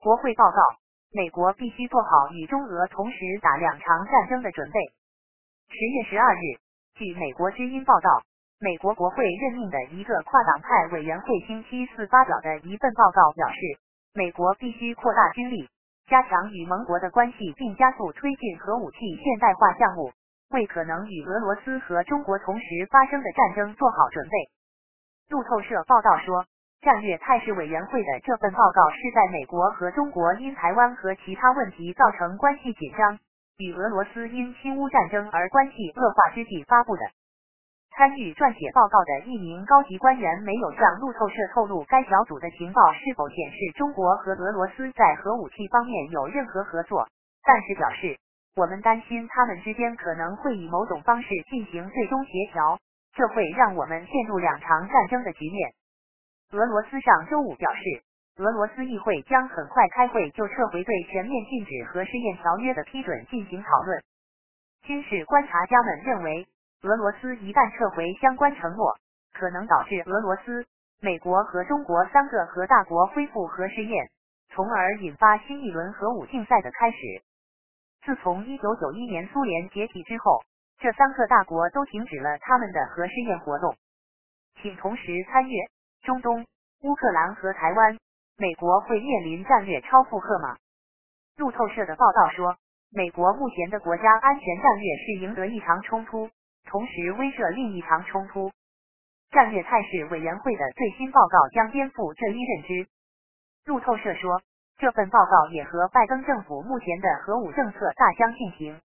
国会报告：美国必须做好与中俄同时打两场战争的准备。十月十二日，据美国之音报道，美国国会任命的一个跨党派委员会星期四发表的一份报告表示，美国必须扩大军力，加强与盟国的关系，并加速推进核武器现代化项目，为可能与俄罗斯和中国同时发生的战争做好准备。路透社报道说，战略态势委员会的这份报告是在美国和中国因台湾和其他问题造成关系紧张，与俄罗斯因侵乌战争而关系恶化之际发布的。参与撰写报告的一名高级官员没有向路透社透露该小组的情报是否显示中国和俄罗斯在核武器方面有任何合作，但是表示我们担心他们之间可能会以某种方式进行最终协调。这会让我们陷入两场战争的局面。俄罗斯上周五表示，俄罗斯议会将很快开会就撤回对全面禁止核试验条约的批准进行讨论。军事观察家们认为，俄罗斯一旦撤回相关承诺，可能导致俄罗斯、美国和中国三个核大国恢复核试验，从而引发新一轮核武竞赛的开始。自从1991年苏联解体之后。这三个大国都停止了他们的核试验活动，请同时参阅中东、乌克兰和台湾，美国会面临战略超负荷吗？路透社的报道说，美国目前的国家安全战略是赢得一场冲突，同时威慑另一场冲突。战略态势委员会的最新报告将颠覆这一认知。路透社说，这份报告也和拜登政府目前的核武政策大相径庭。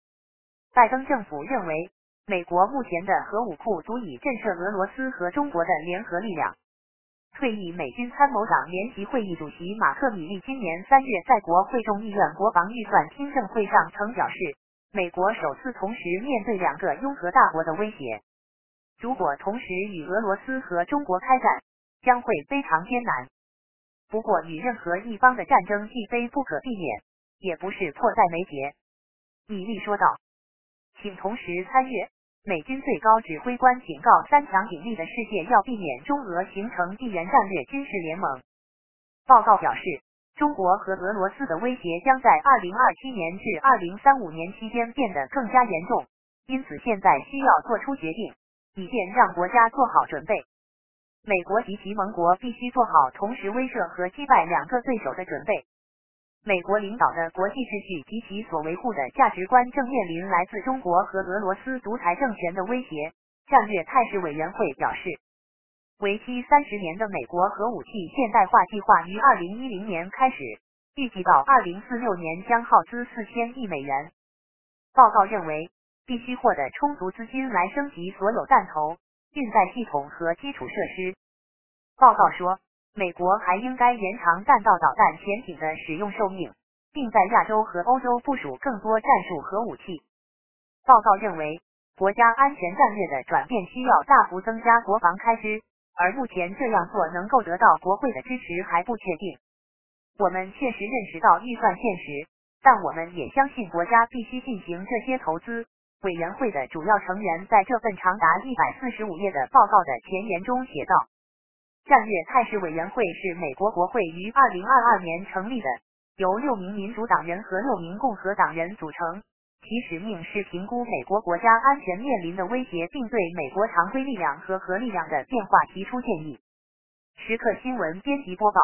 拜登政府认为，美国目前的核武库足以震慑俄罗斯和中国的联合力量。退役美军参谋长联席会议主席马克·米利今年三月在国会众议院国防预算听证会上曾表示，美国首次同时面对两个拥核大国的威胁。如果同时与俄罗斯和中国开战，将会非常艰难。不过，与任何一方的战争既非不可避免，也不是迫在眉睫。米利说道。请同时参阅美军最高指挥官警告：三强鼎立的世界要避免中俄形成地缘战略军事联盟。报告表示，中国和俄罗斯的威胁将在2027年至2035年期间变得更加严重，因此现在需要做出决定，以便让国家做好准备。美国及其盟国必须做好同时威慑和击败两个对手的准备。美国领导的国际秩序及其所维护的价值观正面临来自中国和俄罗斯独裁政权的威胁。战略态势委员会表示，为期三十年的美国核武器现代化计划于二零一零年开始，预计到二零四六年将耗资四千亿美元。报告认为，必须获得充足资金来升级所有弹头、运载系统和基础设施。报告说。美国还应该延长弹道导弹潜艇的使用寿命，并在亚洲和欧洲部署更多战术核武器。报告认为，国家安全战略的转变需要大幅增加国防开支，而目前这样做能够得到国会的支持还不确定。我们确实认识到预算现实，但我们也相信国家必须进行这些投资。委员会的主要成员在这份长达一百四十五页的报告的前言中写道。战略态势委员会是美国国会于二零二二年成立的，由六名民主党人和六名共和党人组成。其使命是评估美国国家安全面临的威胁，并对美国常规力量和核力量的变化提出建议。时刻新闻编辑播报。